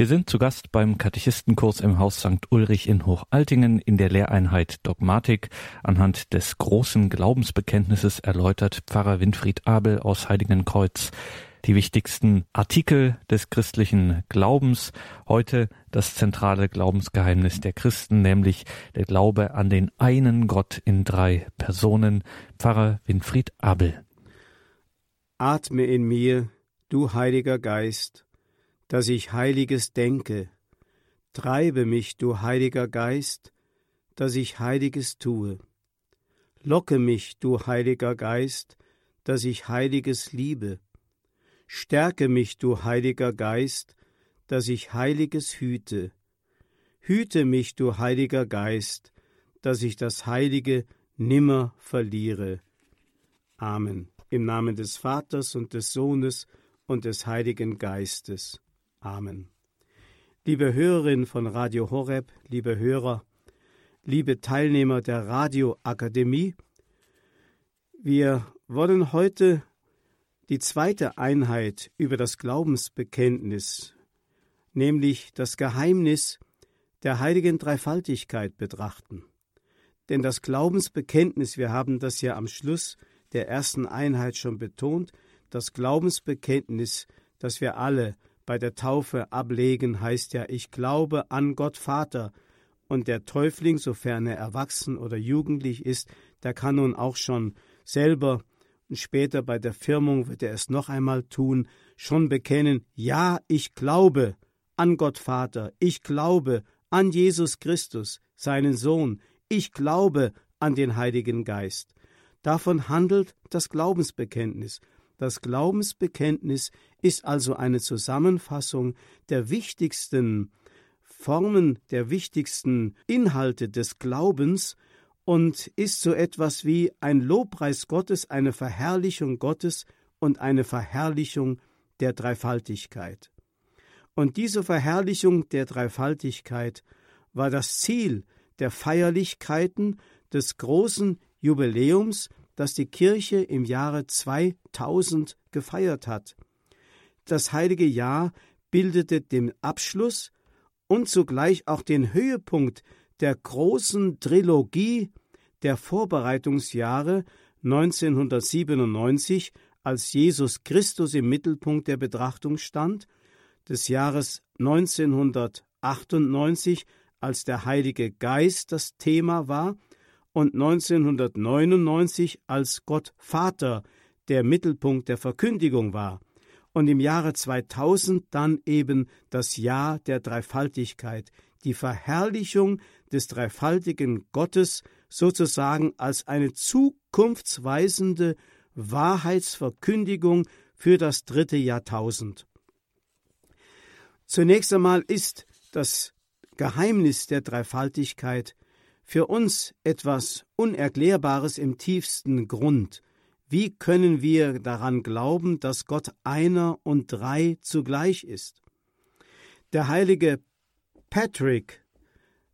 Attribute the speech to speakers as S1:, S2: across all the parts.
S1: Wir sind zu Gast beim Katechistenkurs im Haus St. Ulrich in Hochaltingen in der Lehreinheit Dogmatik. Anhand des großen Glaubensbekenntnisses erläutert Pfarrer Winfried Abel aus Heiligenkreuz die wichtigsten Artikel des christlichen Glaubens. Heute das zentrale Glaubensgeheimnis der Christen, nämlich der Glaube an den einen Gott in drei Personen. Pfarrer Winfried Abel.
S2: Atme in mir, du Heiliger Geist, dass ich Heiliges denke. Treibe mich, du Heiliger Geist, dass ich Heiliges tue. Locke mich, du Heiliger Geist, dass ich Heiliges liebe. Stärke mich, du Heiliger Geist, dass ich Heiliges hüte. Hüte mich, du Heiliger Geist, dass ich das Heilige nimmer verliere. Amen. Im Namen des Vaters und des Sohnes und des Heiligen Geistes. Amen. Liebe Hörerinnen von Radio Horeb, liebe Hörer, liebe Teilnehmer der Radioakademie, wir wollen heute die zweite Einheit über das Glaubensbekenntnis, nämlich das Geheimnis der heiligen Dreifaltigkeit betrachten. Denn das Glaubensbekenntnis, wir haben das ja am Schluss der ersten Einheit schon betont, das Glaubensbekenntnis, das wir alle bei der Taufe ablegen, heißt ja, ich glaube an Gott Vater. Und der Täufling, sofern er erwachsen oder jugendlich ist, der kann nun auch schon selber und später bei der Firmung wird er es noch einmal tun, schon bekennen, ja, ich glaube an Gott Vater, ich glaube an Jesus Christus, seinen Sohn, ich glaube an den Heiligen Geist. Davon handelt das Glaubensbekenntnis. Das Glaubensbekenntnis ist also eine Zusammenfassung der wichtigsten Formen, der wichtigsten Inhalte des Glaubens und ist so etwas wie ein Lobpreis Gottes, eine Verherrlichung Gottes und eine Verherrlichung der Dreifaltigkeit. Und diese Verherrlichung der Dreifaltigkeit war das Ziel der Feierlichkeiten des großen Jubiläums, das die Kirche im Jahre 2000 gefeiert hat. Das heilige Jahr bildete den Abschluss und zugleich auch den Höhepunkt der großen Trilogie der Vorbereitungsjahre 1997, als Jesus Christus im Mittelpunkt der Betrachtung stand, des Jahres 1998, als der Heilige Geist das Thema war, und 1999 als Gott Vater der Mittelpunkt der Verkündigung war und im Jahre 2000 dann eben das Jahr der Dreifaltigkeit, die Verherrlichung des dreifaltigen Gottes sozusagen als eine zukunftsweisende Wahrheitsverkündigung für das dritte Jahrtausend. Zunächst einmal ist das Geheimnis der Dreifaltigkeit für uns etwas Unerklärbares im tiefsten Grund. Wie können wir daran glauben, dass Gott einer und drei zugleich ist? Der heilige Patrick,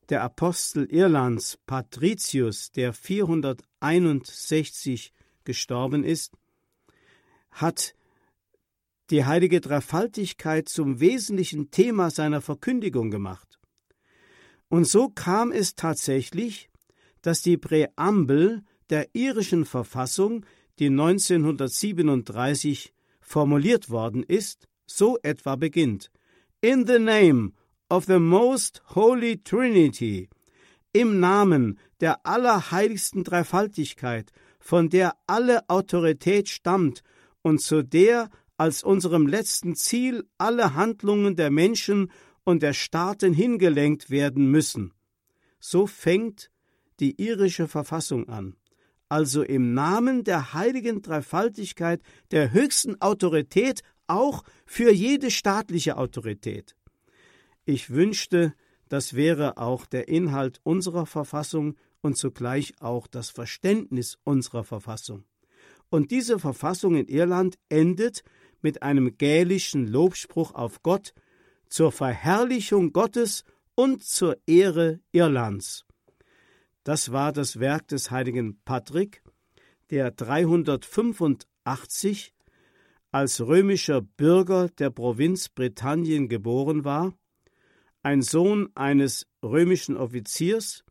S2: der Apostel Irlands, Patricius, der 461 gestorben ist, hat die heilige Dreifaltigkeit zum wesentlichen Thema seiner Verkündigung gemacht. Und so kam es tatsächlich, dass die Präambel der irischen Verfassung, die 1937 formuliert worden ist, so etwa beginnt In the name of the most holy Trinity, im Namen der allerheiligsten Dreifaltigkeit, von der alle Autorität stammt und zu der als unserem letzten Ziel alle Handlungen der Menschen und der Staaten hingelenkt werden müssen. So fängt die irische Verfassung an, also im Namen der heiligen Dreifaltigkeit, der höchsten Autorität, auch für jede staatliche Autorität. Ich wünschte, das wäre auch der Inhalt unserer Verfassung und zugleich auch das Verständnis unserer Verfassung. Und diese Verfassung in Irland endet mit einem gälischen Lobspruch auf Gott, zur Verherrlichung Gottes und zur Ehre Irlands. Das war das Werk des heiligen Patrick, der 385 als römischer Bürger der Provinz Britannien geboren war ein Sohn eines römischen Offiziers,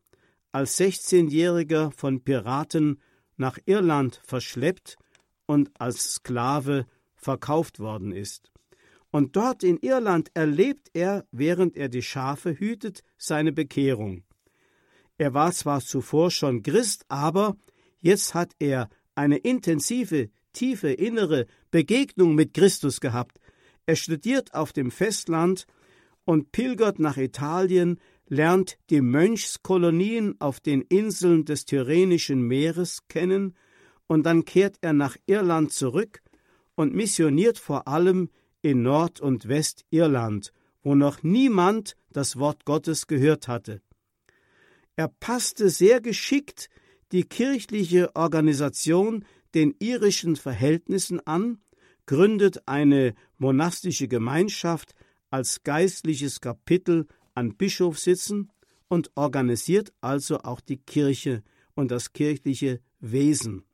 S2: als 16-Jähriger von Piraten nach Irland verschleppt und als Sklave verkauft worden ist. Und dort in Irland erlebt er, während er die Schafe hütet, seine Bekehrung. Er war zwar zuvor schon Christ, aber jetzt hat er eine intensive, tiefe innere Begegnung mit Christus gehabt. Er studiert auf dem Festland und pilgert nach Italien, lernt die Mönchskolonien auf den Inseln des Tyrrhenischen Meeres kennen, und dann kehrt er nach Irland zurück und missioniert vor allem in Nord- und Westirland, wo noch niemand das Wort Gottes gehört hatte. Er passte sehr geschickt die kirchliche Organisation den irischen Verhältnissen an, gründet eine monastische Gemeinschaft als geistliches Kapitel an Bischofssitzen und organisiert also auch die Kirche und das kirchliche Wesen.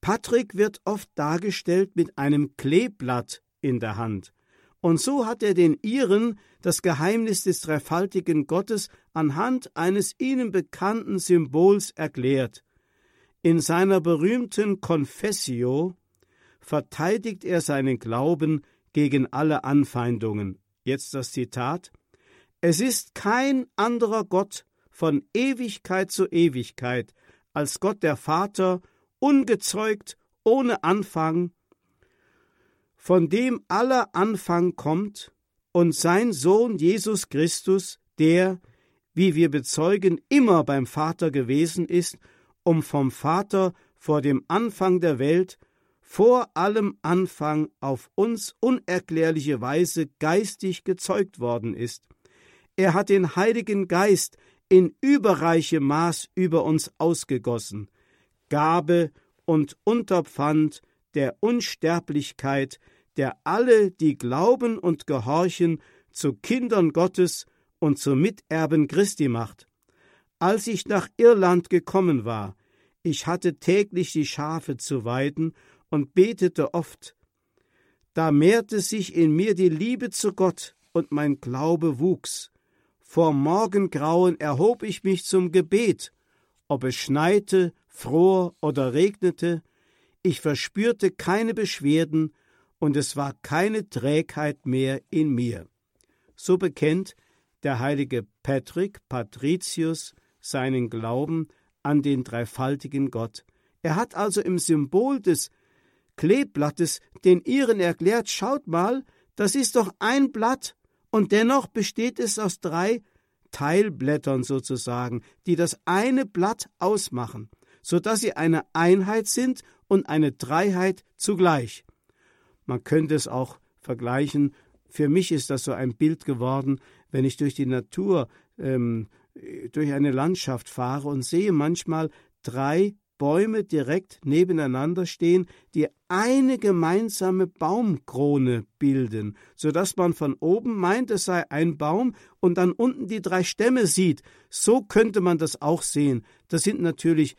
S2: Patrick wird oft dargestellt mit einem Kleeblatt in der Hand. Und so hat er den Iren das Geheimnis des dreifaltigen Gottes anhand eines ihnen bekannten Symbols erklärt. In seiner berühmten Confessio verteidigt er seinen Glauben gegen alle Anfeindungen. Jetzt das Zitat Es ist kein anderer Gott von Ewigkeit zu Ewigkeit als Gott der Vater, ungezeugt, ohne Anfang, von dem aller Anfang kommt, und sein Sohn Jesus Christus, der, wie wir bezeugen, immer beim Vater gewesen ist, um vom Vater vor dem Anfang der Welt, vor allem Anfang auf uns unerklärliche Weise geistig gezeugt worden ist. Er hat den Heiligen Geist in überreichem Maß über uns ausgegossen, Gabe und Unterpfand der Unsterblichkeit, der alle, die glauben und gehorchen, zu Kindern Gottes und zu Miterben Christi macht. Als ich nach Irland gekommen war, ich hatte täglich die Schafe zu weiden und betete oft. Da mehrte sich in mir die Liebe zu Gott und mein Glaube wuchs. Vor Morgengrauen erhob ich mich zum Gebet, ob es schneite, fror oder regnete, ich verspürte keine Beschwerden und es war keine Trägheit mehr in mir. So bekennt der heilige Patrick Patricius seinen Glauben an den dreifaltigen Gott. Er hat also im Symbol des Kleeblattes den Iren erklärt, schaut mal, das ist doch ein Blatt, und dennoch besteht es aus drei Teilblättern sozusagen, die das eine Blatt ausmachen, so dass sie eine Einheit sind und eine Dreiheit zugleich. Man könnte es auch vergleichen. Für mich ist das so ein Bild geworden, wenn ich durch die Natur, ähm, durch eine Landschaft fahre und sehe manchmal drei Bäume direkt nebeneinander stehen, die eine gemeinsame Baumkrone bilden, so dass man von oben meint, es sei ein Baum und dann unten die drei Stämme sieht. So könnte man das auch sehen. Das sind natürlich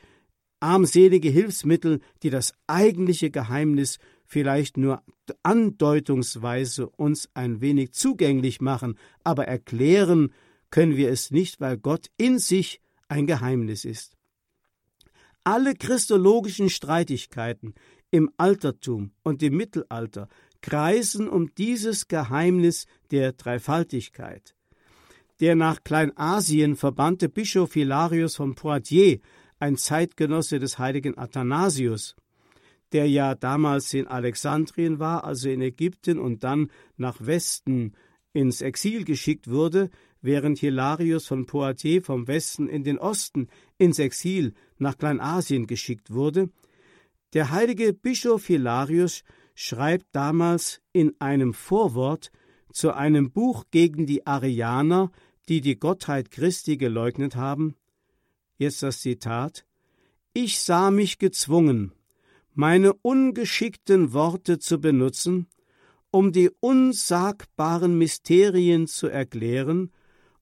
S2: armselige Hilfsmittel, die das eigentliche Geheimnis vielleicht nur andeutungsweise uns ein wenig zugänglich machen, aber erklären können wir es nicht, weil Gott in sich ein Geheimnis ist. Alle christologischen Streitigkeiten im Altertum und im Mittelalter kreisen um dieses Geheimnis der Dreifaltigkeit. Der nach Kleinasien verbannte Bischof Hilarius von Poitiers, ein Zeitgenosse des heiligen Athanasius, der ja damals in Alexandrien war, also in Ägypten, und dann nach Westen ins Exil geschickt wurde, während Hilarius von Poitiers vom Westen in den Osten ins Exil nach Kleinasien geschickt wurde. Der heilige Bischof Hilarius schreibt damals in einem Vorwort zu einem Buch gegen die Arianer, die die Gottheit Christi geleugnet haben. Jetzt das Zitat. Ich sah mich gezwungen, meine ungeschickten Worte zu benutzen, um die unsagbaren Mysterien zu erklären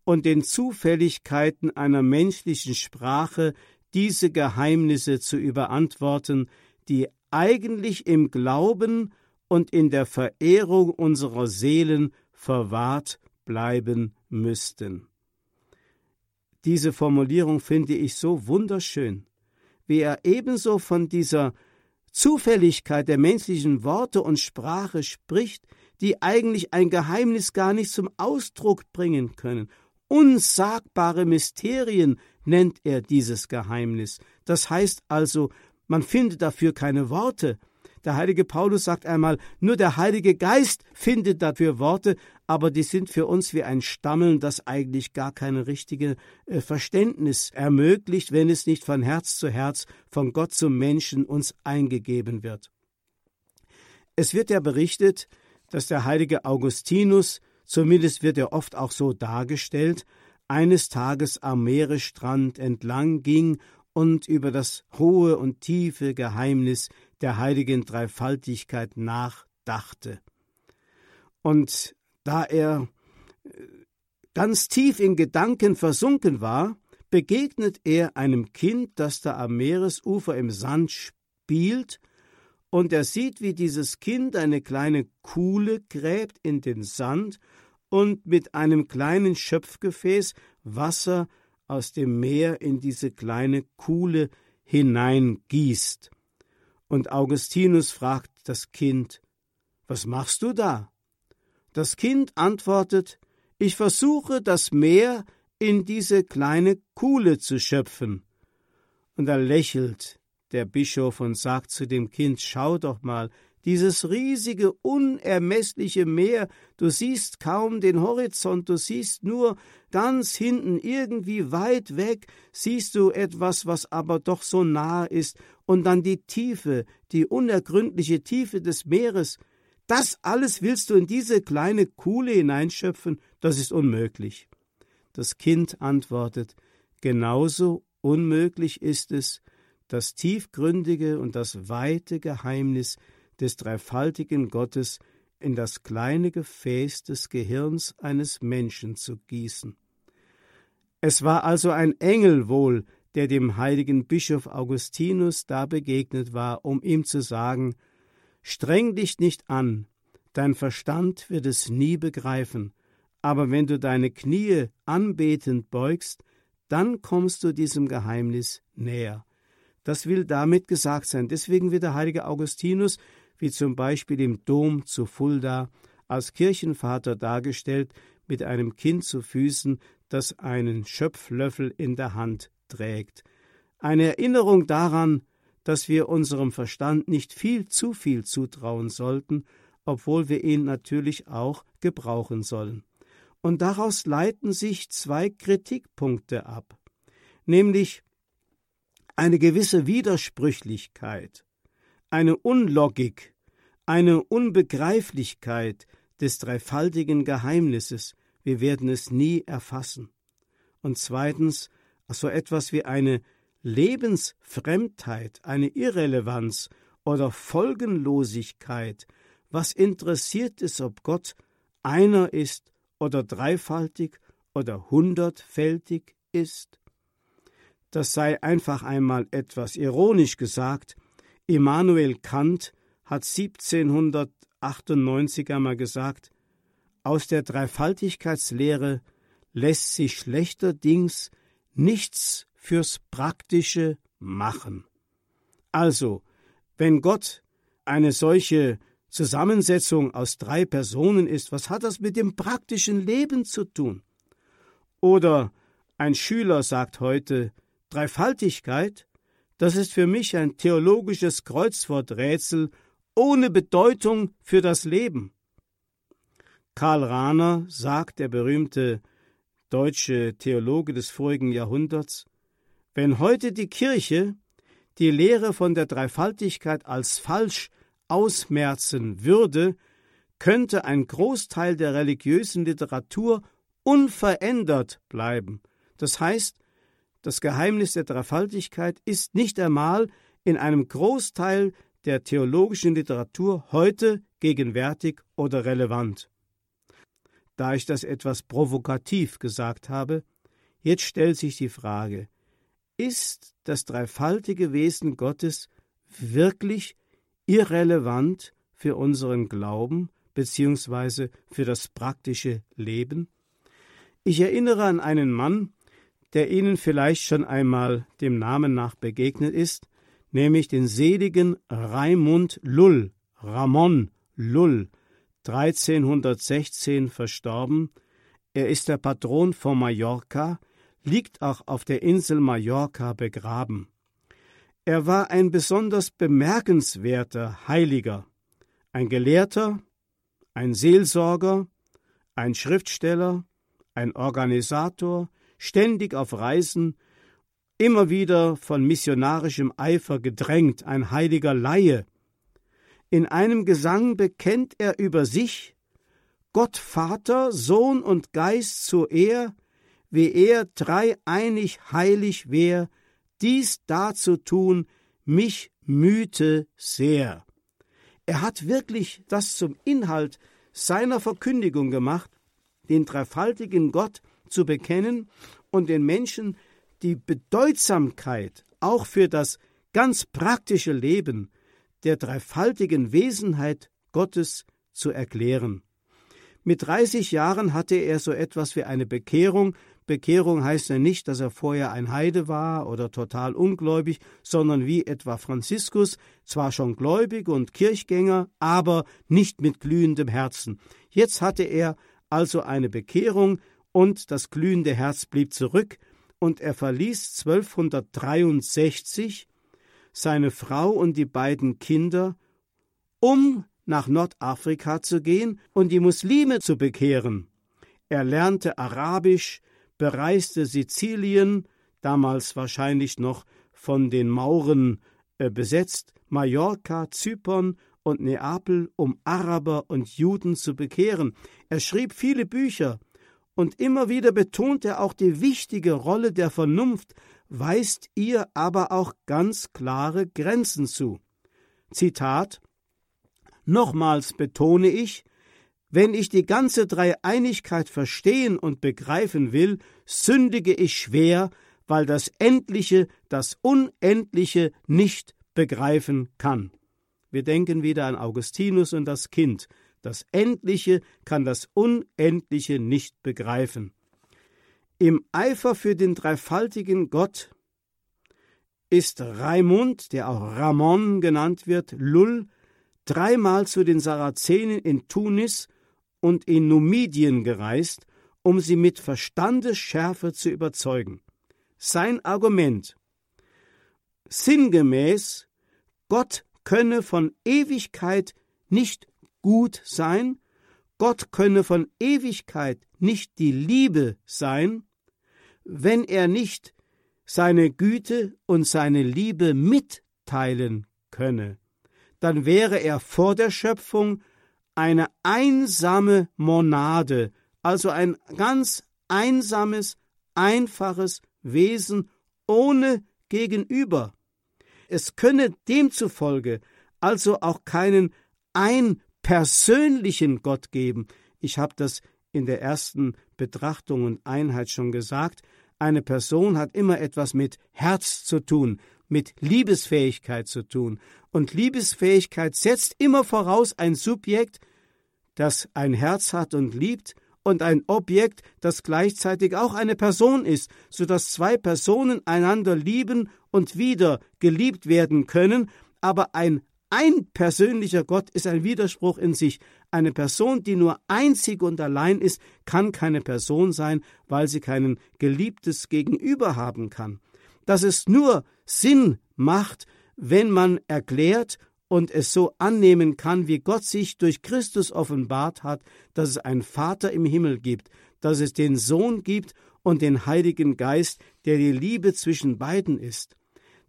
S2: und den Zufälligkeiten einer menschlichen Sprache diese Geheimnisse zu überantworten, die eigentlich im Glauben und in der Verehrung unserer Seelen verwahrt bleiben müssten. Diese Formulierung finde ich so wunderschön, wie er ebenso von dieser Zufälligkeit der menschlichen Worte und Sprache spricht, die eigentlich ein Geheimnis gar nicht zum Ausdruck bringen können. Unsagbare Mysterien nennt er dieses Geheimnis. Das heißt also, man findet dafür keine Worte, der heilige Paulus sagt einmal, nur der Heilige Geist findet dafür Worte, aber die sind für uns wie ein Stammeln, das eigentlich gar kein richtiges äh, Verständnis ermöglicht, wenn es nicht von Herz zu Herz, von Gott zum Menschen uns eingegeben wird. Es wird ja berichtet, dass der heilige Augustinus, zumindest wird er oft auch so dargestellt, eines Tages am Meeresstrand entlang ging und über das hohe und tiefe Geheimnis der heiligen Dreifaltigkeit nachdachte. Und da er äh, ganz tief in Gedanken versunken war, begegnet er einem Kind, das da am Meeresufer im Sand spielt, und er sieht, wie dieses Kind eine kleine Kuhle gräbt in den Sand und mit einem kleinen Schöpfgefäß Wasser aus dem Meer in diese kleine Kuhle hineingießt. Und Augustinus fragt das Kind, Was machst du da? Das Kind antwortet, Ich versuche das Meer in diese kleine Kuhle zu schöpfen. Und da lächelt der Bischof und sagt zu dem Kind, Schau doch mal, dieses riesige, unermessliche Meer, du siehst kaum den Horizont, du siehst nur ganz hinten, irgendwie weit weg, siehst du etwas, was aber doch so nah ist, und dann die Tiefe, die unergründliche Tiefe des Meeres, das alles willst du in diese kleine Kuhle hineinschöpfen, das ist unmöglich. Das Kind antwortet, genauso unmöglich ist es, das tiefgründige und das weite Geheimnis des dreifaltigen Gottes in das kleine Gefäß des Gehirns eines Menschen zu gießen. Es war also ein Engel wohl, der dem heiligen Bischof Augustinus da begegnet war, um ihm zu sagen Streng dich nicht an, dein Verstand wird es nie begreifen, aber wenn du deine Knie anbetend beugst, dann kommst du diesem Geheimnis näher. Das will damit gesagt sein. Deswegen wird der heilige Augustinus wie zum Beispiel im Dom zu Fulda, als Kirchenvater dargestellt, mit einem Kind zu Füßen, das einen Schöpflöffel in der Hand trägt. Eine Erinnerung daran, dass wir unserem Verstand nicht viel zu viel zutrauen sollten, obwohl wir ihn natürlich auch gebrauchen sollen. Und daraus leiten sich zwei Kritikpunkte ab, nämlich eine gewisse Widersprüchlichkeit, eine Unlogik eine Unbegreiflichkeit des dreifaltigen Geheimnisses, wir werden es nie erfassen. Und zweitens so etwas wie eine Lebensfremdheit, eine Irrelevanz oder Folgenlosigkeit. Was interessiert es, ob Gott einer ist oder dreifaltig oder hundertfältig ist? Das sei einfach einmal etwas ironisch gesagt. Immanuel Kant hat 1798 einmal gesagt, aus der Dreifaltigkeitslehre lässt sich schlechterdings nichts fürs Praktische machen. Also, wenn Gott eine solche Zusammensetzung aus drei Personen ist, was hat das mit dem praktischen Leben zu tun? Oder ein Schüler sagt heute, Dreifaltigkeit, das ist für mich ein theologisches Kreuzworträtsel ohne Bedeutung für das Leben. Karl Rahner sagt, der berühmte deutsche Theologe des vorigen Jahrhunderts, wenn heute die Kirche die Lehre von der Dreifaltigkeit als falsch ausmerzen würde, könnte ein Großteil der religiösen Literatur unverändert bleiben. Das heißt, das Geheimnis der Dreifaltigkeit ist nicht einmal in einem Großteil der theologischen Literatur heute gegenwärtig oder relevant. Da ich das etwas provokativ gesagt habe, jetzt stellt sich die Frage, ist das dreifaltige Wesen Gottes wirklich irrelevant für unseren Glauben bzw. für das praktische Leben? Ich erinnere an einen Mann, der Ihnen vielleicht schon einmal dem Namen nach begegnet ist, nämlich den seligen Raimund Lull, Ramon Lull, 1316 verstorben. Er ist der Patron von Mallorca, liegt auch auf der Insel Mallorca begraben. Er war ein besonders bemerkenswerter Heiliger, ein Gelehrter, ein Seelsorger, ein Schriftsteller, ein Organisator, ständig auf Reisen, immer wieder von missionarischem Eifer gedrängt, ein heiliger Laie. In einem Gesang bekennt er über sich Gott Vater, Sohn und Geist zur Ehr, wie er dreieinig heilig wär, dies dazu tun, mich mühte sehr. Er hat wirklich das zum Inhalt seiner Verkündigung gemacht, den dreifaltigen Gott zu bekennen und den Menschen die Bedeutsamkeit auch für das ganz praktische Leben der dreifaltigen Wesenheit Gottes zu erklären. Mit 30 Jahren hatte er so etwas wie eine Bekehrung. Bekehrung heißt ja nicht, dass er vorher ein Heide war oder total ungläubig, sondern wie etwa Franziskus, zwar schon gläubig und Kirchgänger, aber nicht mit glühendem Herzen. Jetzt hatte er also eine Bekehrung und das glühende Herz blieb zurück und er verließ 1263 seine Frau und die beiden Kinder, um nach Nordafrika zu gehen und die Muslime zu bekehren. Er lernte Arabisch, bereiste Sizilien, damals wahrscheinlich noch von den Mauren äh, besetzt, Mallorca, Zypern und Neapel, um Araber und Juden zu bekehren. Er schrieb viele Bücher, und immer wieder betont er auch die wichtige Rolle der Vernunft, weist ihr aber auch ganz klare Grenzen zu. Zitat Nochmals betone ich, wenn ich die ganze Dreieinigkeit verstehen und begreifen will, sündige ich schwer, weil das Endliche das Unendliche nicht begreifen kann. Wir denken wieder an Augustinus und das Kind. Das Endliche kann das Unendliche nicht begreifen. Im Eifer für den dreifaltigen Gott ist Raimund, der auch Ramon genannt wird, Lull, dreimal zu den Sarazenen in Tunis und in Numidien gereist, um sie mit Verstandesschärfe zu überzeugen. Sein Argument sinngemäß, Gott könne von Ewigkeit nicht gut sein, Gott könne von Ewigkeit nicht die Liebe sein, wenn er nicht seine Güte und seine Liebe mitteilen könne, dann wäre er vor der Schöpfung eine einsame Monade, also ein ganz einsames, einfaches Wesen ohne Gegenüber. Es könne demzufolge also auch keinen ein persönlichen Gott geben. Ich habe das in der ersten Betrachtung und Einheit schon gesagt. Eine Person hat immer etwas mit Herz zu tun, mit Liebesfähigkeit zu tun. Und Liebesfähigkeit setzt immer voraus ein Subjekt, das ein Herz hat und liebt, und ein Objekt, das gleichzeitig auch eine Person ist, so dass zwei Personen einander lieben und wieder geliebt werden können, aber ein ein persönlicher Gott ist ein Widerspruch in sich. Eine Person, die nur einzig und allein ist, kann keine Person sein, weil sie kein geliebtes Gegenüber haben kann. Dass es nur Sinn macht, wenn man erklärt und es so annehmen kann, wie Gott sich durch Christus offenbart hat, dass es einen Vater im Himmel gibt, dass es den Sohn gibt und den Heiligen Geist, der die Liebe zwischen beiden ist.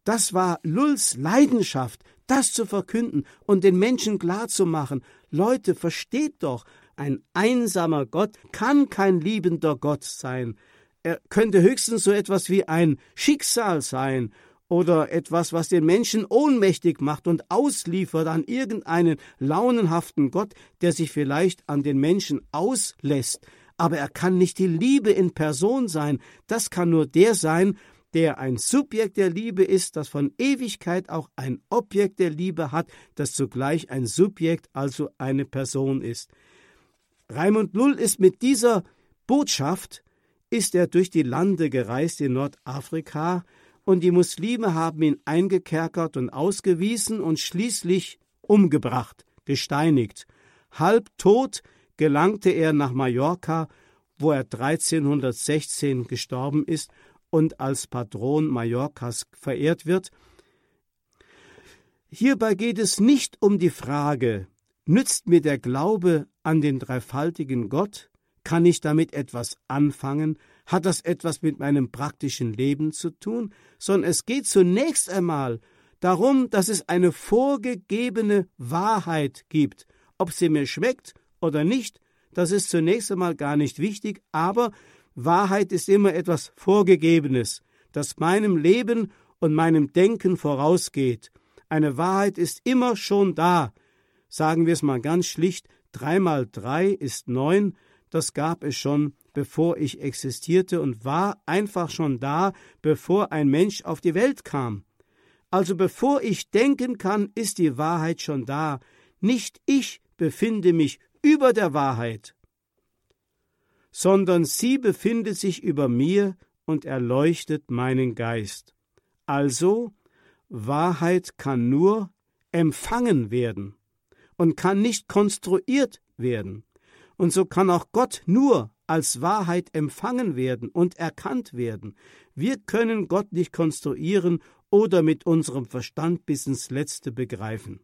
S2: Das war Lulls Leidenschaft, das zu verkünden und den Menschen klarzumachen. Leute, versteht doch, ein einsamer Gott kann kein liebender Gott sein. Er könnte höchstens so etwas wie ein Schicksal sein oder etwas, was den Menschen ohnmächtig macht und ausliefert an irgendeinen launenhaften Gott, der sich vielleicht an den Menschen auslässt. Aber er kann nicht die Liebe in Person sein. Das kann nur der sein, der ein Subjekt der Liebe ist, das von Ewigkeit auch ein Objekt der Liebe hat, das zugleich ein Subjekt, also eine Person ist. Raimund Lull ist mit dieser Botschaft ist er durch die Lande gereist in Nordafrika, und die Muslime haben ihn eingekerkert und ausgewiesen und schließlich umgebracht, gesteinigt. Halb tot gelangte er nach Mallorca, wo er 1316 gestorben ist und als Patron Mallorcas verehrt wird. Hierbei geht es nicht um die Frage, nützt mir der Glaube an den dreifaltigen Gott? Kann ich damit etwas anfangen? Hat das etwas mit meinem praktischen Leben zu tun? Sondern es geht zunächst einmal darum, dass es eine vorgegebene Wahrheit gibt. Ob sie mir schmeckt oder nicht, das ist zunächst einmal gar nicht wichtig, aber Wahrheit ist immer etwas Vorgegebenes, das meinem Leben und meinem Denken vorausgeht. Eine Wahrheit ist immer schon da. Sagen wir es mal ganz schlicht, drei mal drei ist neun, das gab es schon, bevor ich existierte und war einfach schon da, bevor ein Mensch auf die Welt kam. Also bevor ich denken kann, ist die Wahrheit schon da. Nicht ich befinde mich über der Wahrheit, sondern sie befindet sich über mir und erleuchtet meinen Geist. Also, Wahrheit kann nur empfangen werden und kann nicht konstruiert werden. Und so kann auch Gott nur als Wahrheit empfangen werden und erkannt werden. Wir können Gott nicht konstruieren oder mit unserem Verstand bis ins Letzte begreifen.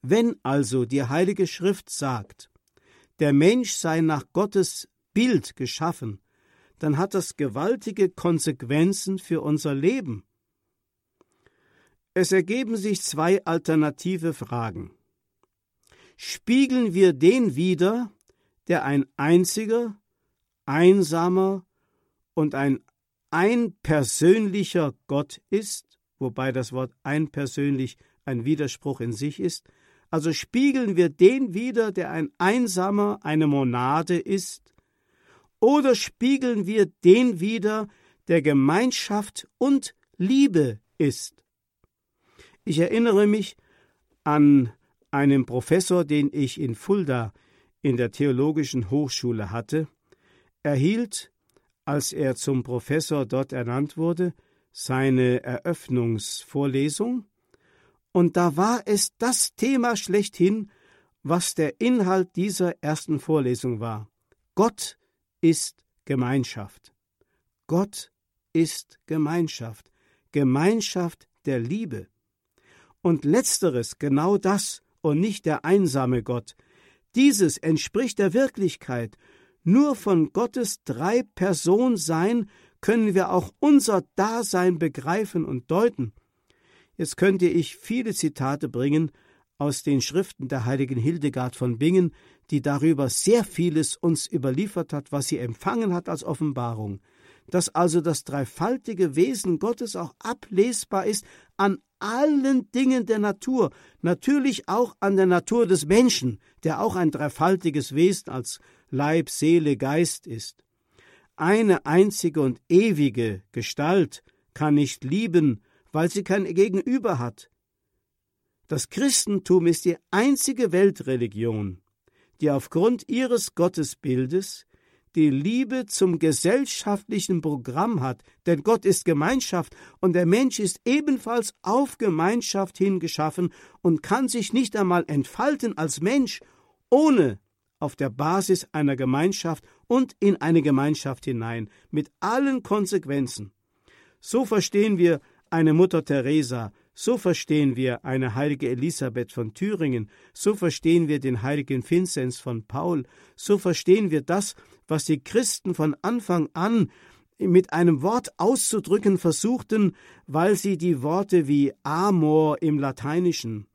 S2: Wenn also die Heilige Schrift sagt, der Mensch sei nach Gottes Bild geschaffen, dann hat das gewaltige Konsequenzen für unser Leben. Es ergeben sich zwei alternative Fragen. Spiegeln wir den wider, der ein einziger, einsamer und ein einpersönlicher Gott ist, wobei das Wort einpersönlich ein Widerspruch in sich ist, also spiegeln wir den wider, der ein Einsamer, eine Monade ist, oder spiegeln wir den wider, der Gemeinschaft und Liebe ist. Ich erinnere mich an einen Professor, den ich in Fulda in der Theologischen Hochschule hatte. Er hielt, als er zum Professor dort ernannt wurde, seine Eröffnungsvorlesung und da war es das Thema schlechthin, was der Inhalt dieser ersten Vorlesung war. Gott ist Gemeinschaft. Gott ist Gemeinschaft. Gemeinschaft der Liebe. Und letzteres genau das und nicht der einsame Gott. Dieses entspricht der Wirklichkeit. Nur von Gottes drei Person sein können wir auch unser Dasein begreifen und deuten. Jetzt könnte ich viele Zitate bringen aus den Schriften der heiligen Hildegard von Bingen, die darüber sehr vieles uns überliefert hat, was sie empfangen hat als Offenbarung, dass also das dreifaltige Wesen Gottes auch ablesbar ist an allen Dingen der Natur, natürlich auch an der Natur des Menschen, der auch ein dreifaltiges Wesen als Leib, Seele, Geist ist. Eine einzige und ewige Gestalt kann nicht lieben, weil sie kein Gegenüber hat. Das Christentum ist die einzige Weltreligion, die aufgrund ihres Gottesbildes die Liebe zum gesellschaftlichen Programm hat, denn Gott ist Gemeinschaft und der Mensch ist ebenfalls auf Gemeinschaft hingeschaffen und kann sich nicht einmal entfalten als Mensch, ohne auf der Basis einer Gemeinschaft und in eine Gemeinschaft hinein, mit allen Konsequenzen. So verstehen wir eine Mutter Teresa, so verstehen wir eine heilige Elisabeth von Thüringen, so verstehen wir den heiligen Vinzenz von Paul, so verstehen wir das, was die Christen von Anfang an mit einem Wort auszudrücken versuchten, weil sie die Worte wie Amor im Lateinischen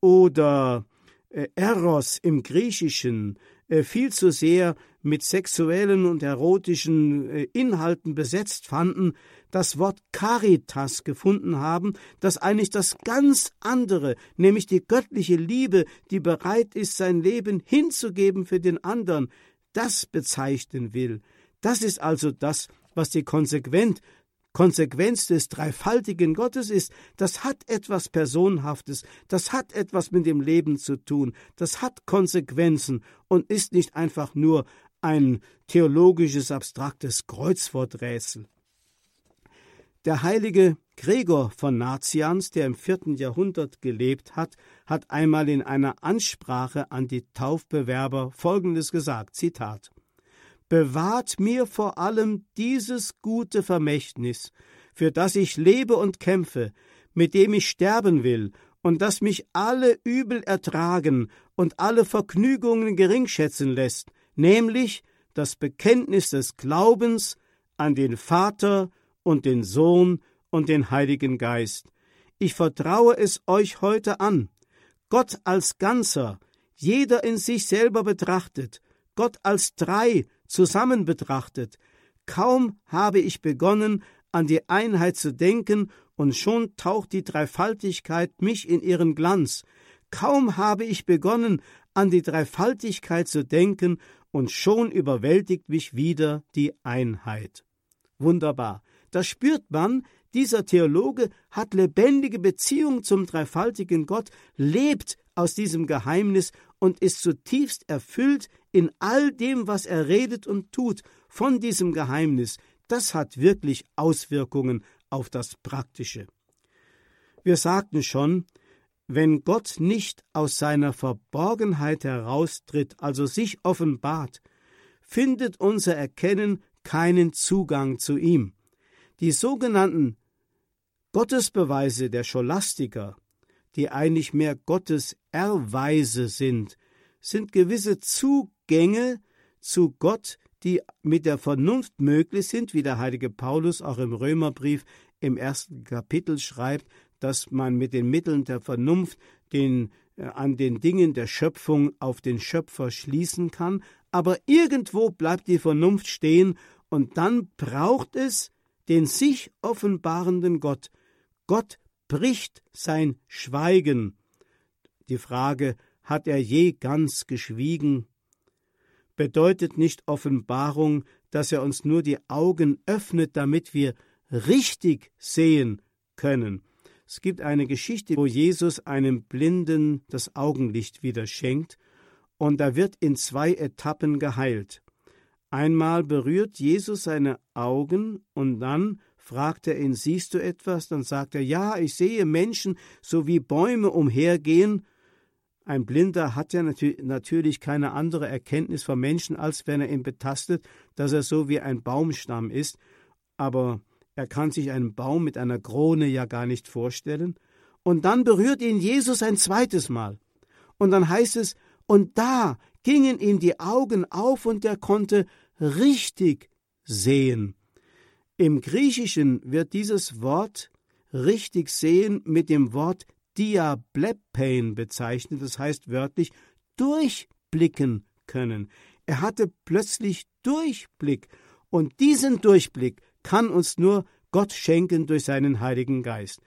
S2: oder äh, Eros im Griechischen viel zu sehr mit sexuellen und erotischen äh, Inhalten besetzt fanden, das Wort Caritas gefunden haben, das eigentlich das ganz andere, nämlich die göttliche Liebe, die bereit ist, sein Leben hinzugeben für den anderen, das bezeichnen will. Das ist also das, was die konsequent Konsequenz des dreifaltigen Gottes ist, das hat etwas Personhaftes, das hat etwas mit dem Leben zu tun, das hat Konsequenzen und ist nicht einfach nur ein theologisches abstraktes Kreuzworträtsel. Der heilige Gregor von Nazianz, der im vierten Jahrhundert gelebt hat, hat einmal in einer Ansprache an die Taufbewerber Folgendes gesagt: Zitat Bewahrt mir vor allem dieses gute Vermächtnis, für das ich lebe und kämpfe, mit dem ich sterben will, und das mich alle Übel ertragen und alle Vergnügungen geringschätzen lässt, nämlich das Bekenntnis des Glaubens an den Vater und den Sohn und den Heiligen Geist. Ich vertraue es euch heute an. Gott als Ganzer, jeder in sich selber betrachtet, Gott als drei zusammen betrachtet. Kaum habe ich begonnen, an die Einheit zu denken, und schon taucht die Dreifaltigkeit mich in ihren Glanz. Kaum habe ich begonnen, an die Dreifaltigkeit zu denken, und schon überwältigt mich wieder die Einheit. Wunderbar. Da spürt man, dieser Theologe hat lebendige Beziehung zum dreifaltigen Gott, lebt aus diesem Geheimnis und ist zutiefst erfüllt in all dem, was er redet und tut, von diesem Geheimnis. Das hat wirklich Auswirkungen auf das Praktische. Wir sagten schon, wenn Gott nicht aus seiner Verborgenheit heraustritt, also sich offenbart, findet unser Erkennen keinen Zugang zu ihm. Die sogenannten Gottesbeweise der Scholastiker, die eigentlich mehr Gottes Erweise sind, sind gewisse Zugänge zu Gott, die mit der Vernunft möglich sind, wie der heilige Paulus auch im Römerbrief im ersten Kapitel schreibt, dass man mit den Mitteln der Vernunft den, äh, an den Dingen der Schöpfung auf den Schöpfer schließen kann, aber irgendwo bleibt die Vernunft stehen und dann braucht es den sich offenbarenden Gott. Gott bricht sein Schweigen. Die Frage, hat er je ganz geschwiegen? Bedeutet nicht Offenbarung, dass er uns nur die Augen öffnet, damit wir richtig sehen können. Es gibt eine Geschichte, wo Jesus einem Blinden das Augenlicht wieder schenkt, und er wird in zwei Etappen geheilt. Einmal berührt Jesus seine Augen und dann fragt er ihn, siehst du etwas? Dann sagt er, ja, ich sehe Menschen, so wie Bäume umhergehen. Ein Blinder hat ja natürlich keine andere Erkenntnis von Menschen, als wenn er ihn betastet, dass er so wie ein Baumstamm ist. Aber er kann sich einen Baum mit einer Krone ja gar nicht vorstellen. Und dann berührt ihn Jesus ein zweites Mal. Und dann heißt es, und da gingen ihm die Augen auf und er konnte richtig sehen. Im Griechischen wird dieses Wort richtig sehen mit dem Wort diablepein bezeichnet, das heißt wörtlich durchblicken können. Er hatte plötzlich Durchblick und diesen Durchblick kann uns nur Gott schenken durch seinen Heiligen Geist.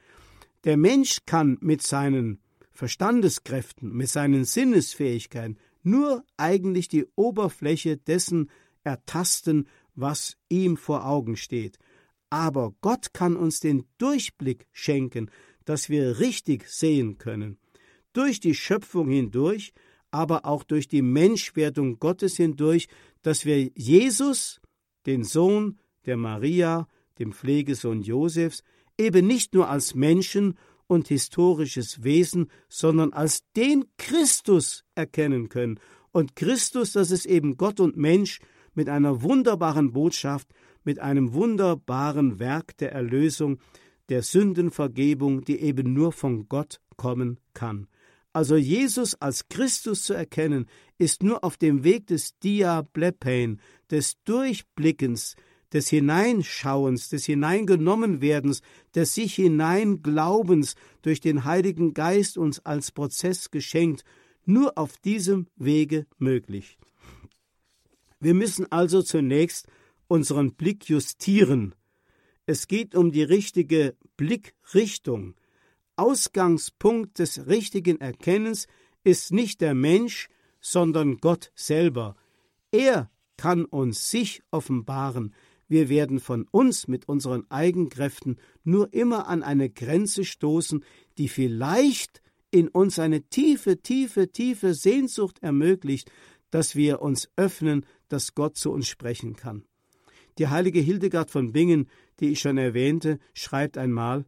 S2: Der Mensch kann mit seinen Verstandeskräften, mit seinen Sinnesfähigkeiten nur eigentlich die Oberfläche dessen ertasten, was ihm vor Augen steht. Aber Gott kann uns den Durchblick schenken, dass wir richtig sehen können. Durch die Schöpfung hindurch, aber auch durch die Menschwerdung Gottes hindurch, dass wir Jesus, den Sohn der Maria, dem Pflegesohn Josefs, eben nicht nur als Menschen und historisches Wesen, sondern als den Christus erkennen können. Und Christus, das ist eben Gott und Mensch mit einer wunderbaren Botschaft, mit einem wunderbaren Werk der Erlösung, der Sündenvergebung, die eben nur von Gott kommen kann. Also Jesus als Christus zu erkennen, ist nur auf dem Weg des Diablepein, des Durchblickens, des Hineinschauens, des Hineingenommenwerdens, des sich hineinglaubens durch den Heiligen Geist uns als Prozess geschenkt, nur auf diesem Wege möglich. Wir müssen also zunächst unseren Blick justieren. Es geht um die richtige Blickrichtung. Ausgangspunkt des richtigen Erkennens ist nicht der Mensch, sondern Gott selber. Er kann uns sich offenbaren, wir werden von uns mit unseren Eigenkräften nur immer an eine Grenze stoßen, die vielleicht in uns eine tiefe, tiefe, tiefe Sehnsucht ermöglicht, dass wir uns öffnen, dass Gott zu uns sprechen kann. Die heilige Hildegard von Bingen, die ich schon erwähnte, schreibt einmal,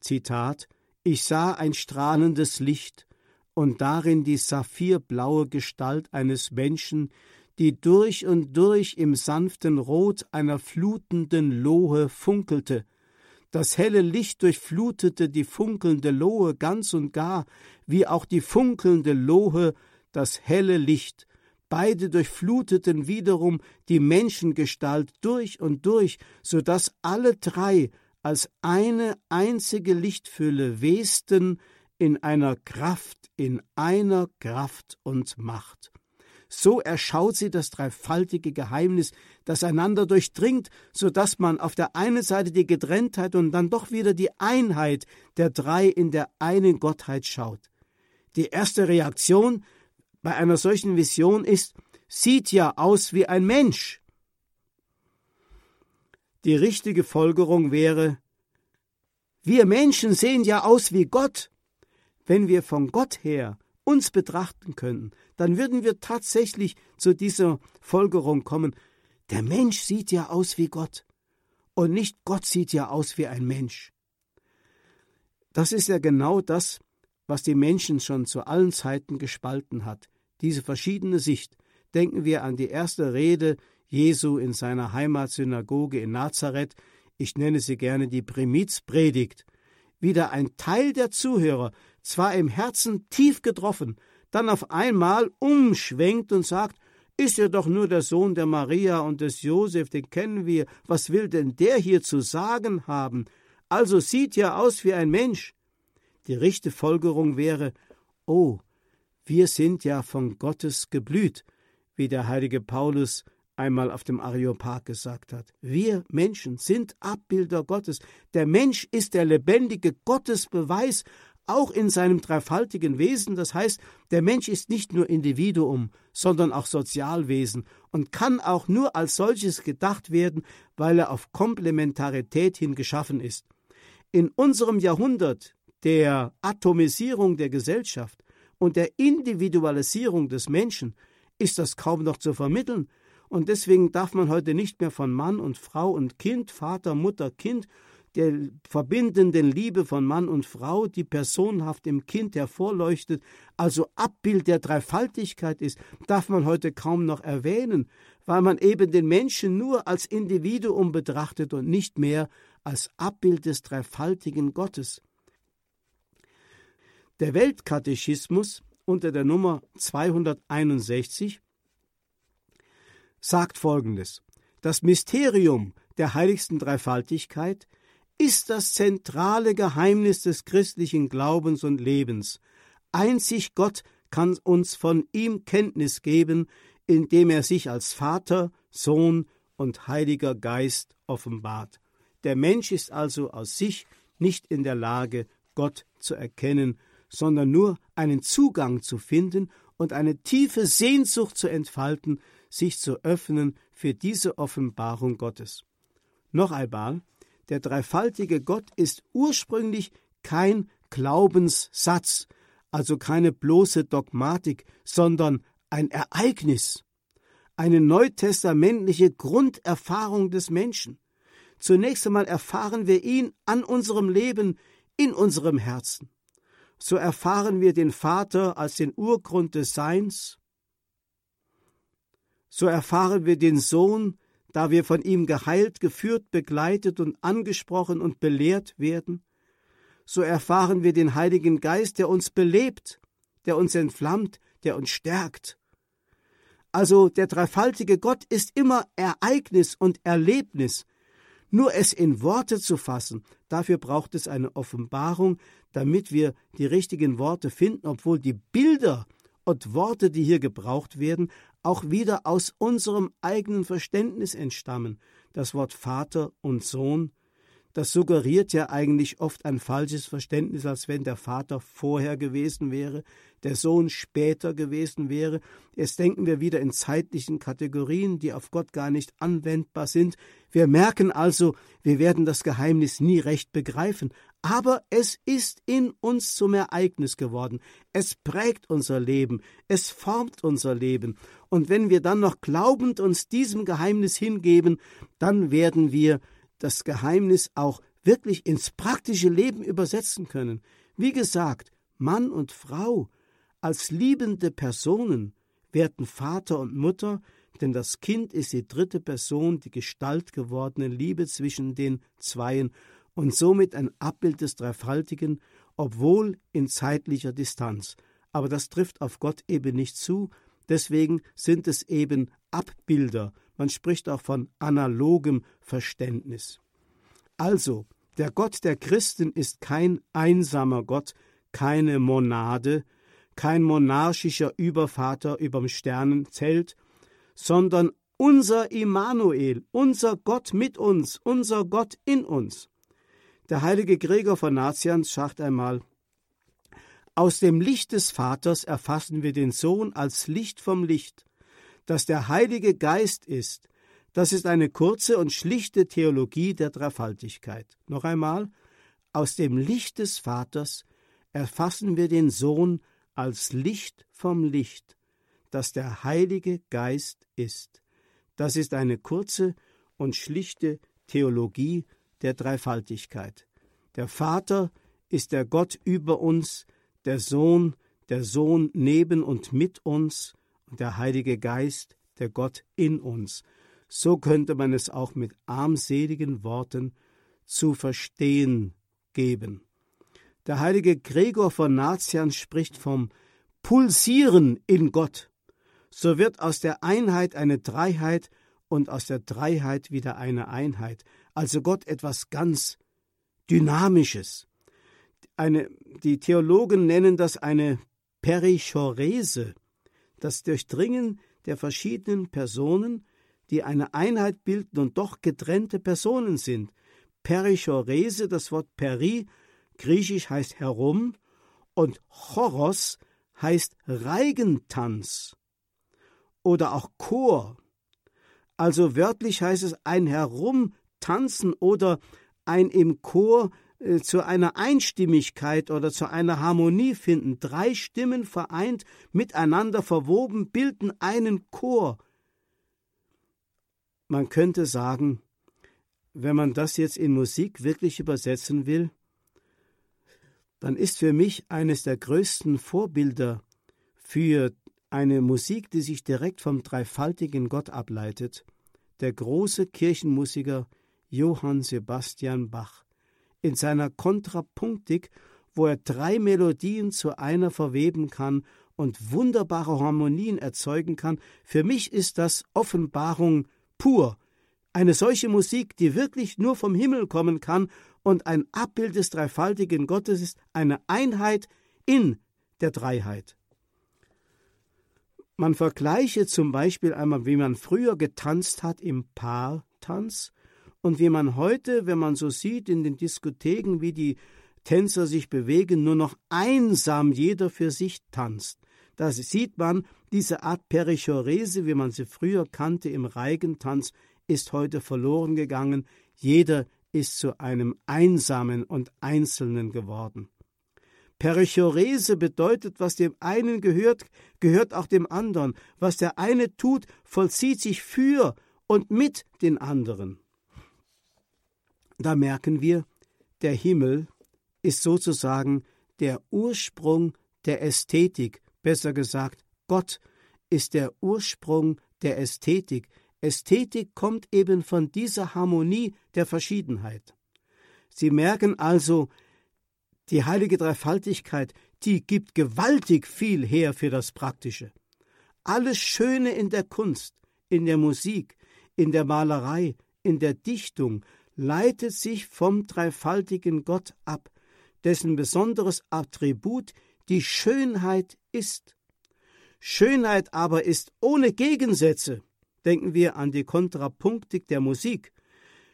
S2: Zitat, Ich sah ein strahlendes Licht und darin die saphirblaue Gestalt eines Menschen, die durch und durch im sanften Rot einer flutenden Lohe funkelte. Das helle Licht durchflutete die funkelnde Lohe ganz und gar, wie auch die funkelnde Lohe das helle Licht, beide durchfluteten wiederum die Menschengestalt durch und durch, so dass alle drei als eine einzige Lichtfülle westen in einer Kraft, in einer Kraft und Macht. So erschaut sie das dreifaltige Geheimnis, das einander durchdringt, so dass man auf der einen Seite die Getrenntheit und dann doch wieder die Einheit der drei in der einen Gottheit schaut. Die erste Reaktion bei einer solchen Vision ist, sieht ja aus wie ein Mensch. Die richtige Folgerung wäre, wir Menschen sehen ja aus wie Gott. Wenn wir von Gott her uns betrachten könnten, dann würden wir tatsächlich zu dieser Folgerung kommen, der Mensch sieht ja aus wie Gott und nicht Gott sieht ja aus wie ein Mensch. Das ist ja genau das, was die Menschen schon zu allen Zeiten gespalten hat diese verschiedene Sicht, denken wir an die erste Rede Jesu in seiner Heimatsynagoge in Nazareth, ich nenne sie gerne die Primizpredigt, wieder ein Teil der Zuhörer, zwar im Herzen tief getroffen, dann auf einmal umschwenkt und sagt, ist er doch nur der Sohn der Maria und des Josef, den kennen wir, was will denn der hier zu sagen haben? Also sieht ja aus wie ein Mensch. Die rechte Folgerung wäre, oh, wir sind ja von Gottes geblüht, wie der heilige Paulus einmal auf dem Areopag gesagt hat. Wir Menschen sind Abbilder Gottes. Der Mensch ist der lebendige Gottesbeweis, auch in seinem dreifaltigen Wesen. Das heißt, der Mensch ist nicht nur Individuum, sondern auch Sozialwesen und kann auch nur als solches gedacht werden, weil er auf Komplementarität hin geschaffen ist. In unserem Jahrhundert der Atomisierung der Gesellschaft und der Individualisierung des Menschen ist das kaum noch zu vermitteln, und deswegen darf man heute nicht mehr von Mann und Frau und Kind, Vater, Mutter, Kind, der verbindenden Liebe von Mann und Frau, die personenhaft im Kind hervorleuchtet, also Abbild der Dreifaltigkeit ist, darf man heute kaum noch erwähnen, weil man eben den Menschen nur als Individuum betrachtet und nicht mehr als Abbild des dreifaltigen Gottes. Der Weltkatechismus unter der Nummer 261 sagt Folgendes. Das Mysterium der heiligsten Dreifaltigkeit ist das zentrale Geheimnis des christlichen Glaubens und Lebens. Einzig Gott kann uns von ihm Kenntnis geben, indem er sich als Vater, Sohn und Heiliger Geist offenbart. Der Mensch ist also aus sich nicht in der Lage, Gott zu erkennen sondern nur einen Zugang zu finden und eine tiefe Sehnsucht zu entfalten, sich zu öffnen für diese Offenbarung Gottes. Noch einmal, der dreifaltige Gott ist ursprünglich kein Glaubenssatz, also keine bloße Dogmatik, sondern ein Ereignis, eine neutestamentliche Grunderfahrung des Menschen. Zunächst einmal erfahren wir ihn an unserem Leben, in unserem Herzen so erfahren wir den Vater als den Urgrund des Seins, so erfahren wir den Sohn, da wir von ihm geheilt, geführt, begleitet und angesprochen und belehrt werden, so erfahren wir den Heiligen Geist, der uns belebt, der uns entflammt, der uns stärkt. Also der dreifaltige Gott ist immer Ereignis und Erlebnis, nur es in Worte zu fassen, dafür braucht es eine Offenbarung, damit wir die richtigen Worte finden, obwohl die Bilder und Worte, die hier gebraucht werden, auch wieder aus unserem eigenen Verständnis entstammen. Das Wort Vater und Sohn, Das suggeriert ja eigentlich oft ein falsches Verständnis, als wenn der Vater vorher gewesen wäre, der Sohn später gewesen wäre. Jetzt denken wir wieder in zeitlichen Kategorien, die auf Gott gar nicht anwendbar sind. Wir merken also, wir werden das Geheimnis nie recht begreifen, aber es ist in uns zum Ereignis geworden. Es prägt unser Leben, es formt unser Leben. Und wenn wir dann noch glaubend uns diesem Geheimnis hingeben, dann werden wir das Geheimnis auch wirklich ins praktische Leben übersetzen können. Wie gesagt, Mann und Frau als liebende Personen werden Vater und Mutter, denn das Kind ist die dritte Person, die Gestalt gewordene Liebe zwischen den Zweien und somit ein Abbild des Dreifaltigen, obwohl in zeitlicher Distanz. Aber das trifft auf Gott eben nicht zu, deswegen sind es eben Abbilder. Man spricht auch von analogem Verständnis. Also, der Gott der Christen ist kein einsamer Gott, keine Monade, kein monarchischer Übervater überm Sternenzelt, sondern unser Immanuel, unser Gott mit uns, unser Gott in uns. Der heilige Gregor von Nazianz sagt einmal, aus dem Licht des Vaters erfassen wir den Sohn als Licht vom Licht. Dass der Heilige Geist ist, das ist eine kurze und schlichte Theologie der Dreifaltigkeit. Noch einmal, aus dem Licht des Vaters erfassen wir den Sohn als Licht vom Licht, das der Heilige Geist ist. Das ist eine kurze und schlichte Theologie der Dreifaltigkeit. Der Vater ist der Gott über uns, der Sohn, der Sohn neben und mit uns der Heilige Geist, der Gott in uns. So könnte man es auch mit armseligen Worten zu verstehen geben. Der heilige Gregor von Nazian spricht vom Pulsieren in Gott. So wird aus der Einheit eine Dreiheit und aus der Dreiheit wieder eine Einheit also Gott etwas ganz Dynamisches. Eine, die Theologen nennen das eine Perichorese, das Durchdringen der verschiedenen Personen, die eine Einheit bilden und doch getrennte Personen sind. Perichorese, das Wort peri, griechisch heißt herum, und Choros heißt Reigentanz oder auch Chor. Also wörtlich heißt es ein Herum Tanzen oder ein im Chor äh, zu einer Einstimmigkeit oder zu einer Harmonie finden. Drei Stimmen vereint, miteinander verwoben, bilden einen Chor. Man könnte sagen, wenn man das jetzt in Musik wirklich übersetzen will, dann ist für mich eines der größten Vorbilder für eine Musik, die sich direkt vom dreifaltigen Gott ableitet, der große Kirchenmusiker Johann Sebastian Bach. In seiner Kontrapunktik, wo er drei Melodien zu einer verweben kann und wunderbare Harmonien erzeugen kann, für mich ist das Offenbarung pur. Eine solche Musik, die wirklich nur vom Himmel kommen kann und ein Abbild des dreifaltigen Gottes ist, eine Einheit in der Dreiheit. Man vergleiche zum Beispiel einmal, wie man früher getanzt hat im Paartanz und wie man heute, wenn man so sieht in den Diskotheken, wie die Tänzer sich bewegen, nur noch einsam jeder für sich tanzt. Da sieht man, diese Art Perichorese, wie man sie früher kannte im Reigentanz, ist heute verloren gegangen. Jeder ist zu einem Einsamen und Einzelnen geworden. Perichorese bedeutet, was dem einen gehört, gehört auch dem anderen. Was der eine tut, vollzieht sich für und mit den anderen. Da merken wir, der Himmel ist sozusagen der Ursprung der Ästhetik, besser gesagt, Gott ist der Ursprung der Ästhetik. Ästhetik kommt eben von dieser Harmonie der Verschiedenheit. Sie merken also, die heilige Dreifaltigkeit, die gibt gewaltig viel her für das Praktische. Alles Schöne in der Kunst, in der Musik, in der Malerei, in der Dichtung, leitet sich vom dreifaltigen Gott ab, dessen besonderes Attribut die Schönheit ist. Schönheit aber ist ohne Gegensätze. Denken wir an die Kontrapunktik der Musik.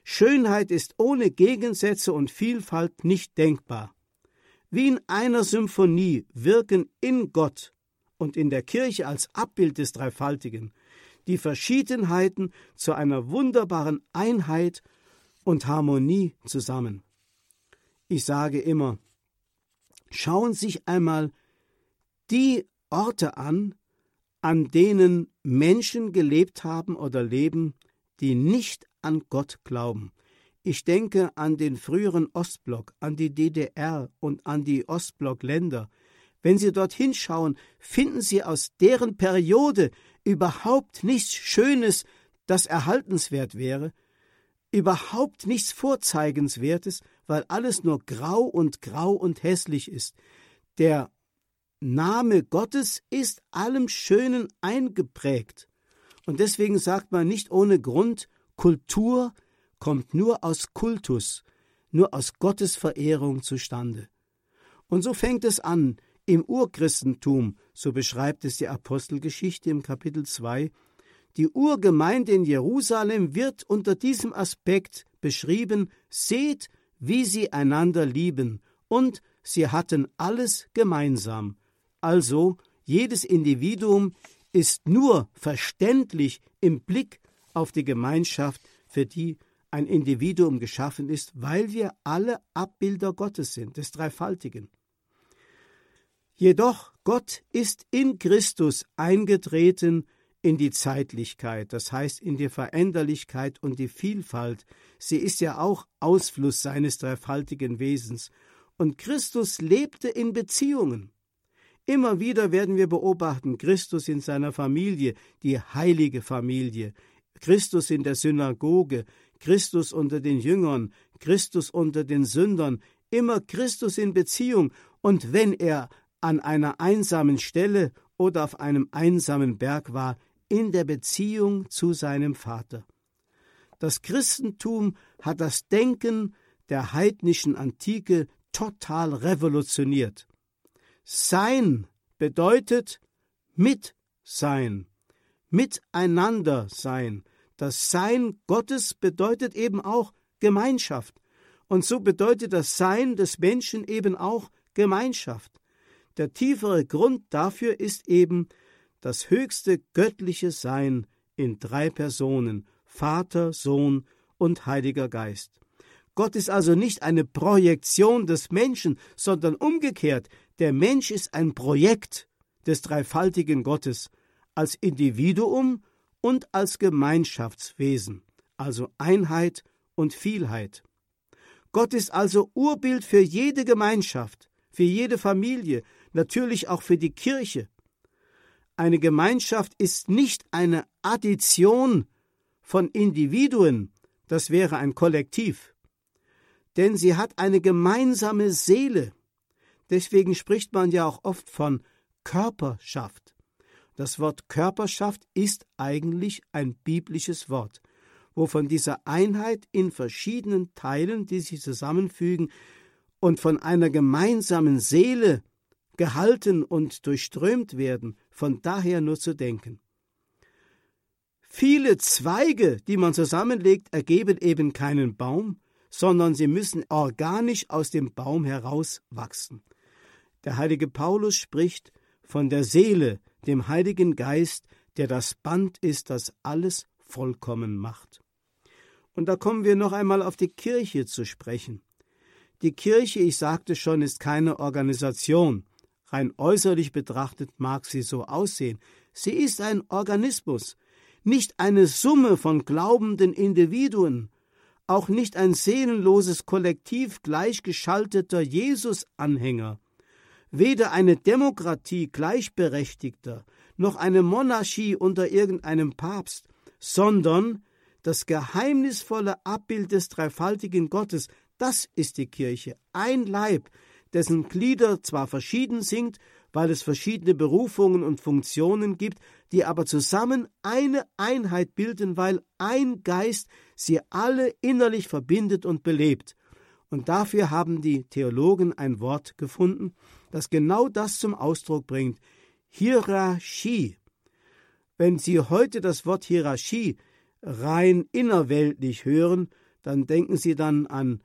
S2: Schönheit ist ohne Gegensätze und Vielfalt nicht denkbar. Wie in einer Symphonie wirken in Gott und in der Kirche als Abbild des Dreifaltigen die Verschiedenheiten zu einer wunderbaren Einheit und Harmonie zusammen. Ich sage immer, schauen Sie sich einmal die Orte an, an denen Menschen gelebt haben oder leben, die nicht an Gott glauben. Ich denke an den früheren Ostblock, an die DDR und an die Ostblockländer. Wenn Sie dorthin schauen, finden Sie aus deren Periode überhaupt nichts Schönes, das erhaltenswert wäre, überhaupt nichts Vorzeigenswertes, weil alles nur grau und grau und hässlich ist. Der Name Gottes ist allem Schönen eingeprägt. Und deswegen sagt man nicht ohne Grund, Kultur kommt nur aus Kultus, nur aus Gottes Verehrung zustande. Und so fängt es an im Urchristentum, so beschreibt es die Apostelgeschichte im Kapitel 2, die Urgemeinde in Jerusalem wird unter diesem Aspekt beschrieben, seht, wie sie einander lieben, und sie hatten alles gemeinsam. Also jedes Individuum ist nur verständlich im Blick auf die Gemeinschaft, für die ein Individuum geschaffen ist, weil wir alle Abbilder Gottes sind, des Dreifaltigen. Jedoch Gott ist in Christus eingetreten in die Zeitlichkeit, das heißt in die Veränderlichkeit und die Vielfalt. Sie ist ja auch Ausfluss seines dreifaltigen Wesens. Und Christus lebte in Beziehungen. Immer wieder werden wir beobachten, Christus in seiner Familie, die heilige Familie, Christus in der Synagoge, Christus unter den Jüngern, Christus unter den Sündern, immer Christus in Beziehung, und wenn er an einer einsamen Stelle oder auf einem einsamen Berg war, in der Beziehung zu seinem Vater. Das Christentum hat das Denken der heidnischen Antike total revolutioniert. Sein bedeutet mit sein, miteinander sein. Das Sein Gottes bedeutet eben auch Gemeinschaft. Und so bedeutet das Sein des Menschen eben auch Gemeinschaft. Der tiefere Grund dafür ist eben das höchste göttliche Sein in drei Personen Vater, Sohn und Heiliger Geist. Gott ist also nicht eine Projektion des Menschen, sondern umgekehrt, der Mensch ist ein Projekt des dreifaltigen Gottes als Individuum und als Gemeinschaftswesen, also Einheit und Vielheit. Gott ist also Urbild für jede Gemeinschaft, für jede Familie, natürlich auch für die Kirche. Eine Gemeinschaft ist nicht eine Addition von Individuen, das wäre ein Kollektiv, denn sie hat eine gemeinsame Seele, Deswegen spricht man ja auch oft von Körperschaft. Das Wort Körperschaft ist eigentlich ein biblisches Wort, wo von dieser Einheit in verschiedenen Teilen, die sich zusammenfügen und von einer gemeinsamen Seele gehalten und durchströmt werden, von daher nur zu denken. Viele Zweige, die man zusammenlegt, ergeben eben keinen Baum, sondern sie müssen organisch aus dem Baum herauswachsen. Der heilige Paulus spricht von der Seele, dem Heiligen Geist, der das Band ist, das alles vollkommen macht. Und da kommen wir noch einmal auf die Kirche zu sprechen. Die Kirche, ich sagte schon, ist keine Organisation. Rein äußerlich betrachtet mag sie so aussehen. Sie ist ein Organismus, nicht eine Summe von glaubenden Individuen, auch nicht ein seelenloses Kollektiv gleichgeschalteter Jesus-Anhänger weder eine Demokratie gleichberechtigter noch eine Monarchie unter irgendeinem Papst, sondern das geheimnisvolle Abbild des dreifaltigen Gottes, das ist die Kirche, ein Leib, dessen Glieder zwar verschieden sind, weil es verschiedene Berufungen und Funktionen gibt, die aber zusammen eine Einheit bilden, weil ein Geist sie alle innerlich verbindet und belebt. Und dafür haben die Theologen ein Wort gefunden, das genau das zum Ausdruck bringt. Hierarchie. Wenn Sie heute das Wort Hierarchie rein innerweltlich hören, dann denken Sie dann an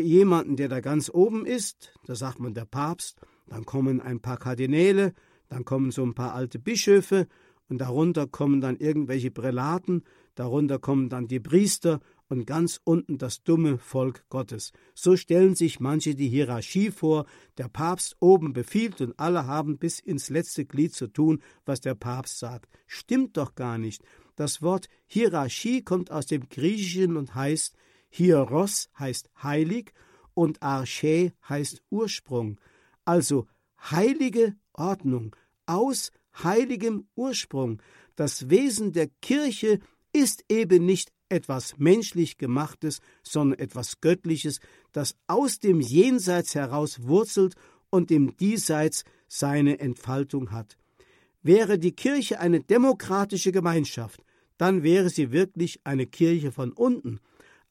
S2: jemanden, der da ganz oben ist, da sagt man der Papst, dann kommen ein paar Kardinäle, dann kommen so ein paar alte Bischöfe und darunter kommen dann irgendwelche Prälaten, darunter kommen dann die Priester und ganz unten das dumme Volk Gottes. So stellen sich manche die Hierarchie vor, der Papst oben befiehlt und alle haben bis ins letzte Glied zu tun, was der Papst sagt. Stimmt doch gar nicht. Das Wort Hierarchie kommt aus dem Griechischen und heißt Hieros heißt heilig und Arche heißt Ursprung. Also heilige Ordnung aus heiligem Ursprung. Das Wesen der Kirche ist eben nicht etwas menschlich gemachtes, sondern etwas Göttliches, das aus dem Jenseits heraus wurzelt und im Diesseits seine Entfaltung hat. Wäre die Kirche eine demokratische Gemeinschaft, dann wäre sie wirklich eine Kirche von unten.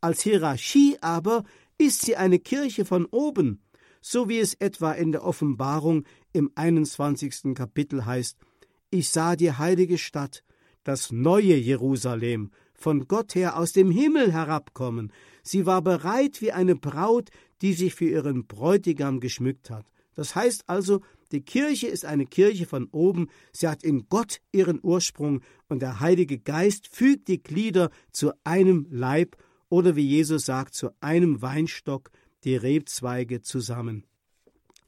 S2: Als Hierarchie aber ist sie eine Kirche von oben, so wie es etwa in der Offenbarung im 21. Kapitel heißt, ich sah die heilige Stadt, das neue Jerusalem, von Gott her aus dem Himmel herabkommen. Sie war bereit wie eine Braut, die sich für ihren Bräutigam geschmückt hat. Das heißt also, die Kirche ist eine Kirche von oben, sie hat in Gott ihren Ursprung und der Heilige Geist fügt die Glieder zu einem Leib oder wie Jesus sagt, zu einem Weinstock die Rebzweige zusammen.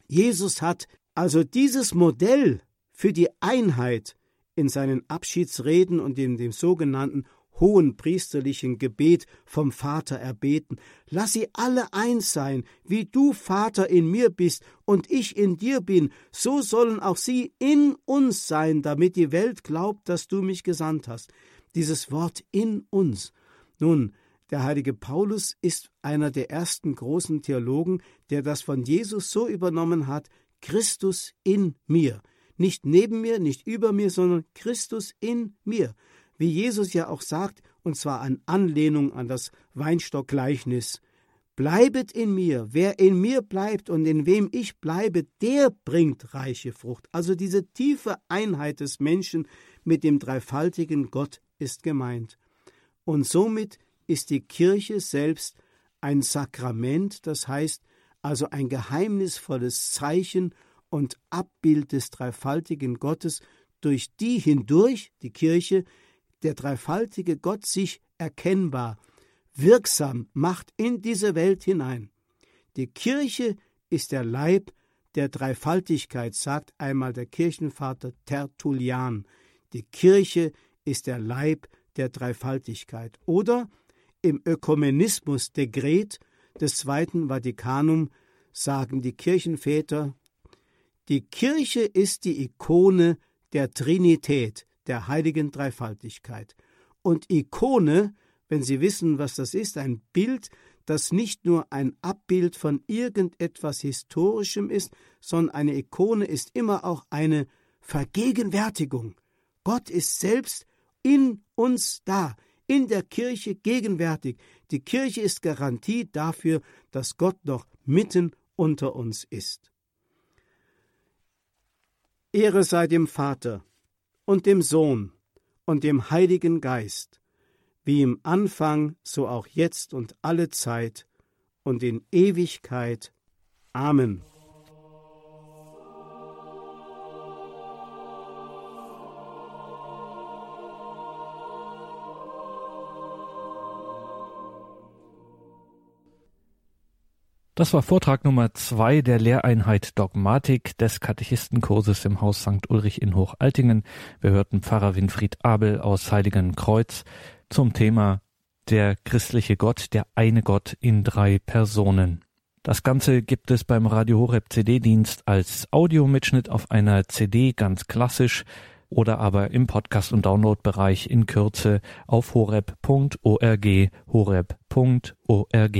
S2: Jesus hat also dieses Modell für die Einheit in seinen Abschiedsreden und in dem sogenannten hohen priesterlichen Gebet vom Vater erbeten. Lass sie alle eins sein, wie du, Vater, in mir bist und ich in dir bin, so sollen auch sie in uns sein, damit die Welt glaubt, dass du mich gesandt hast. Dieses Wort in uns. Nun, der heilige Paulus ist einer der ersten großen Theologen, der das von Jesus so übernommen hat, Christus in mir. Nicht neben mir, nicht über mir, sondern Christus in mir wie Jesus ja auch sagt, und zwar an Anlehnung an das Weinstockgleichnis. Bleibet in mir, wer in mir bleibt und in wem ich bleibe, der bringt reiche Frucht. Also diese tiefe Einheit des Menschen mit dem dreifaltigen Gott ist gemeint. Und somit ist die Kirche selbst ein Sakrament, das heißt also ein geheimnisvolles Zeichen und Abbild des dreifaltigen Gottes, durch die hindurch die Kirche der dreifaltige Gott sich erkennbar, wirksam macht in diese Welt hinein. Die Kirche ist der Leib der Dreifaltigkeit, sagt einmal der Kirchenvater Tertullian. Die Kirche ist der Leib der Dreifaltigkeit. Oder im Ökumenismus Dekret des Zweiten Vatikanum sagen die Kirchenväter, die Kirche ist die Ikone der Trinität, der heiligen Dreifaltigkeit. Und Ikone, wenn Sie wissen, was das ist, ein Bild, das nicht nur ein Abbild von irgendetwas Historischem ist, sondern eine Ikone ist immer auch eine Vergegenwärtigung. Gott ist selbst in uns da, in der Kirche gegenwärtig. Die Kirche ist Garantie dafür, dass Gott noch mitten unter uns ist. Ehre sei dem Vater und dem Sohn und dem Heiligen Geist, wie im Anfang, so auch jetzt und alle Zeit und in Ewigkeit. Amen.
S1: Das war Vortrag Nummer zwei der Lehreinheit Dogmatik des Katechistenkurses im Haus St. Ulrich in Hochaltingen. Wir hörten Pfarrer Winfried Abel aus Heiligenkreuz zum Thema der christliche Gott, der eine Gott in drei Personen. Das Ganze gibt es beim Radio Horeb CD-Dienst als Audiomitschnitt auf einer CD ganz klassisch oder aber im Podcast- und Downloadbereich in Kürze auf horeb.org horeb.org.